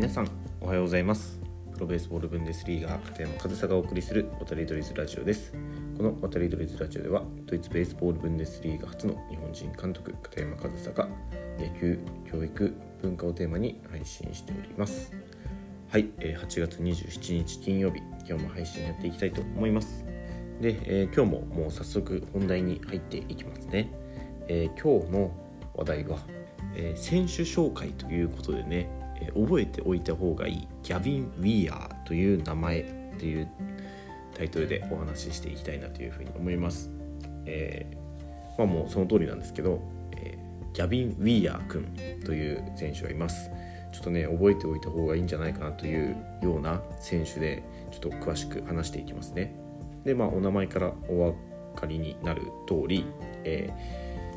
皆さんおはようございます。プロベースボールブンデスリーガー片山和沙がお送りする渡りドリズラジオです。この渡りドリズラジオではドイツベースボールブンデスリーガ初の日本人監督片山和沙が野球教育文化をテーマに配信しております。はいえ8月27日金曜日今日も配信やっていきたいと思います。で、えー、今日ももう早速本題に入っていきますね、えー、今日の話題は、えー、選手紹介ということでねえ覚えておいた方がいいギャビン・ウィアーという名前っていうタイトルでお話ししていきたいなというふうに思います。えー、まあもうその通りなんですけど、えー、ギャビン・ウィーアー君という選手がいます。ちょっとね覚えておいた方がいいんじゃないかなというような選手でちょっと詳しく話していきますね。でまあお名前からお分かりになる通り、え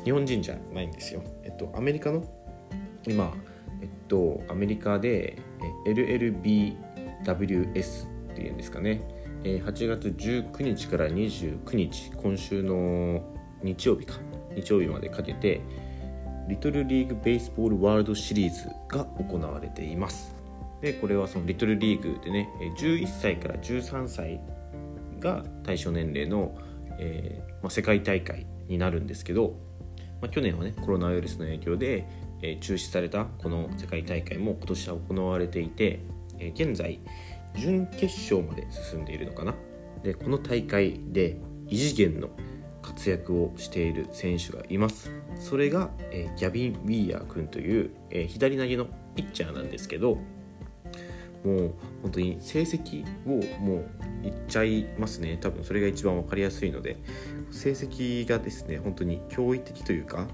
ー、日本人じゃないんですよ。えっとアメリカの今えっと、アメリカで LLBWS っていうんですかね。8月19日から29日今週の日曜日か。日曜日までかけてリトルリーグベースボールワールドシリーズが行われています。でこれはそのリトルリーグでね11歳から13歳が対象年齢の、えーまあ、世界大会になるんですけど、まあ、去年はねコロナウイルスの影響でえ中止されたこの世界大会も今年は行われていて、え現在準決勝まで進んでいるのかな？でこの大会で異次元の活躍をしている選手がいます。それが、えギャビン・ウィーヤー君という、え左投げのピッチャーなんですけどもう本当に成績をもう言っちゃいますね。多分それが一番分かりやすいので成績がですね本当に驚異的というか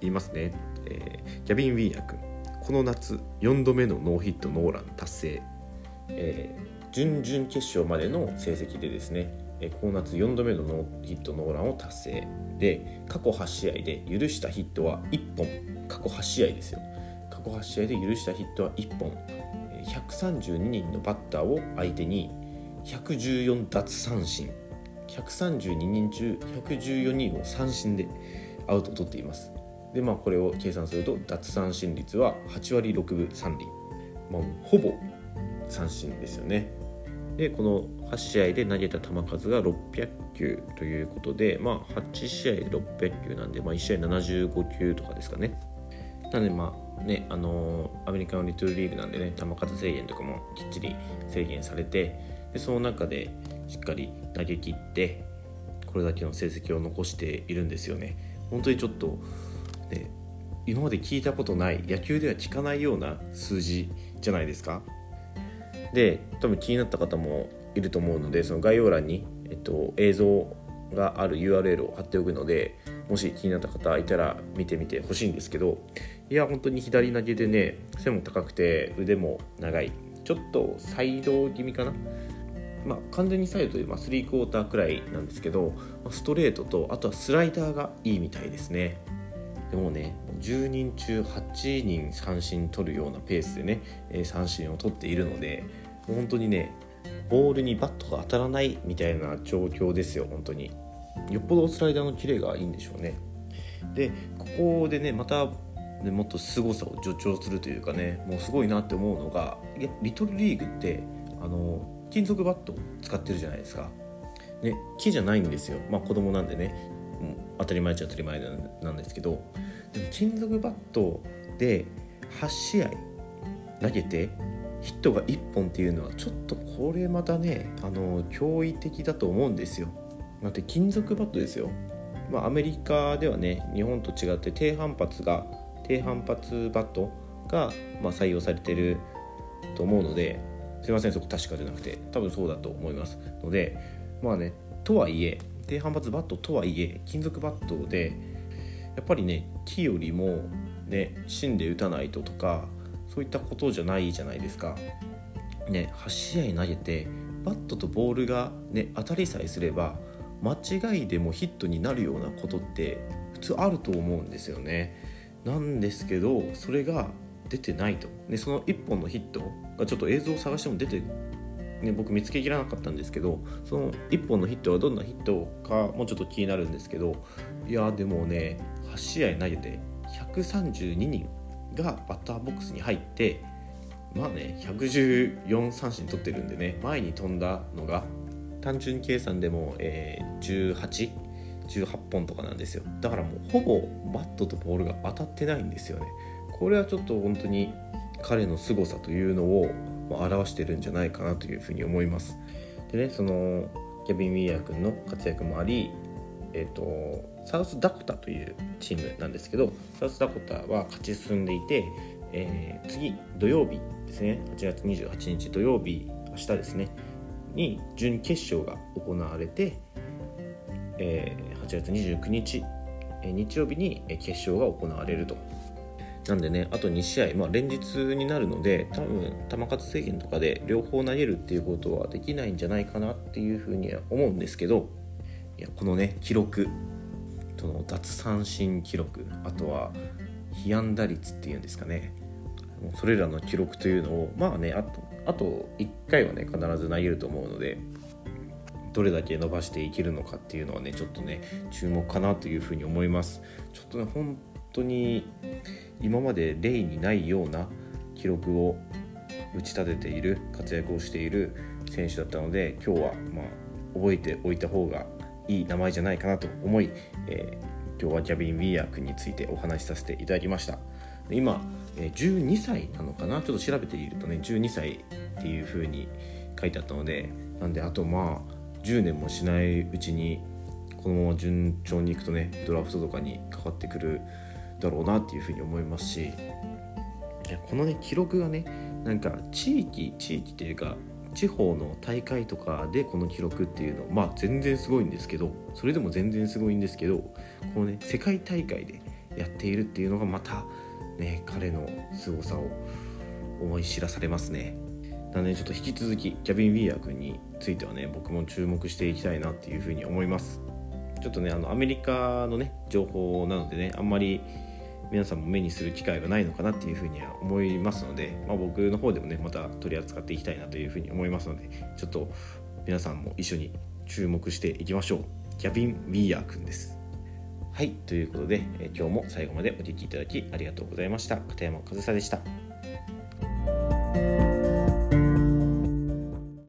言いますね。えー、ギャビン・ウィーア君この夏4度目のノーヒットノーラン達成、えー、準々決勝までの成績でですね、えー、この夏4度目のノーヒットノーランを達成。で過去8試合で許したヒットは1本。過去8試合ですよ。過去8試合で許したヒットは1本。132人のバッターを相手に114奪三振。132人中114人を三振でアウトを取っています。でまあこれを計算すると奪三振率は8割6分3厘、まあ、ほぼ三振ですよね。でこの8試合で投げた球数が600球ということでまあ8試合で600球なんで、まあ、1試合75球とかですかね。なのでまあねあのー、アメリカのリトルリーグなんでね球数制限とかもきっちり制限されてでその中でしっかり投げ切ってこれだけの成績を残しているんですよね。本当にちょっとで今まで聞いたことない野球では聞かないような数字じゃないですか？で多分気になった方もいると思うのでその概要欄に、えっと、映像がある URL を貼っておくのでもし気になった方いたら見てみてほしいんですけどいや本当に左投げでね背も高くて腕も長いちょっとサイド気味かな？まあ、完全にサイドで、まあ、3クォーターくらいなんですけどストレートとあとはスライダーがいいみたいですね。でもね10人中8人三振取るようなペースでね三振を取っているので本当にねボールにバットが当たらないみたいな状況ですよ本当に。よっぽどスライダーのキレがいいんでしょうね。でここでねまたね、もっと凄さを助長するというかねもうすごいなって思うのがリトルリーグってあの金属バットを使ってるじゃないですか、ね、木じゃないんですよ。まあ子供なんでね。当たり前っちゃ当たり前なんですけどでも金属バットで8試合投げてヒットが1本っていうのはちょっとこれまたねあの驚異的だと思うんですよ。だって金属バットですよ。まあ、アメリカではね日本と違って低反発が低反発バットが、まあ、採用されてると思うのですいませんそこ確かじゃなくて多分そうだと思いますのでまあねとはいえ低反発バットとはいえ金属バットでやっぱりね木よりもね芯で打たないととかそういったことじゃないじゃないですか。ね8試合投げてバットとボールがね当たりさえすれば間違いでもヒットになるようなことって普通あると思うんですよね。なんですけどそれが出てないと。でその1本のヒットがちょっと映像を探しても出てね、僕見つけきらなかったんですけどその1本のヒットはどんなヒットかもうちょっと気になるんですけどいやでもね8試合投げて132人がバッターボックスに入ってまあね114三振取ってるんでね前に飛んだのが単純計算でも、えー、1818本とかなんですよ。だからもうほぼバットとボールが当たってないんですよね。これはちょっと本当に彼の凄さというのを表してるんじゃないかなというふうに思います。でねそのキャビン・ウィーアー君の活躍もありえーと、サウスダコタというチームなんですけどサウスダコタは勝ち進んでいて、えー、次土曜日ですね。8月28日土曜日明日ですね。に準決勝が行われて、えー、8月29日、えー、日曜日に決勝が行われると。なんでねあと2試合、まあ、連日になるので多分球数制限とかで両方投げるっていうことはできないんじゃないかなっていうふうには思うんですけどいやこのね記録その奪三振記録あとは被安打率っていうんですかね。それらの記録というのをまあねあとあと1回はね必ず投げると思うのでどれだけ伸ばしていけるのかっていうのはねちょっとね注目かなというふうに思います。ちょっとね本当に今まで例にないような記録を打ち立てている活躍をしている選手だったので今日はま覚えておいた方がいい名前じゃないかなと思い、えー、今日はギャビン・ウィーアー君についてお話しさせていただきました。今、え、12歳なのかな？ちょっと調べているとね12歳っていう風に書いてあったのでなんであとまあ10年もしないうちにこのまま順調にいくとねドラフトとかにかかってくるだろうなっていうふうに思いますしこのね記録がねなんか地域地域っていうか地方の大会とかでこの記録っていうのまあ全然すごいんですけどそれでも全然すごいんですけどこのね世界大会でやっているっていうのがまたね彼の凄さを思い知らされますね。なのでちょっと引き続きキャビン・ウィーアー君についてはね僕も注目していきたいなっていうふうに思います。ちょっとねあのアメリカのね情報なのでねあんまり皆さんも目にする機会がないのかなっていうふうには思いますので、まあ、僕の方でもねまた取り扱っていきたいなというふうに思いますのでちょっと皆さんも一緒に注目していきましょう。ギャビン・ウィーヤーくんです。はい。ということで、え今日も最後までお聴きいただきありがとうございました。片山和沙でした。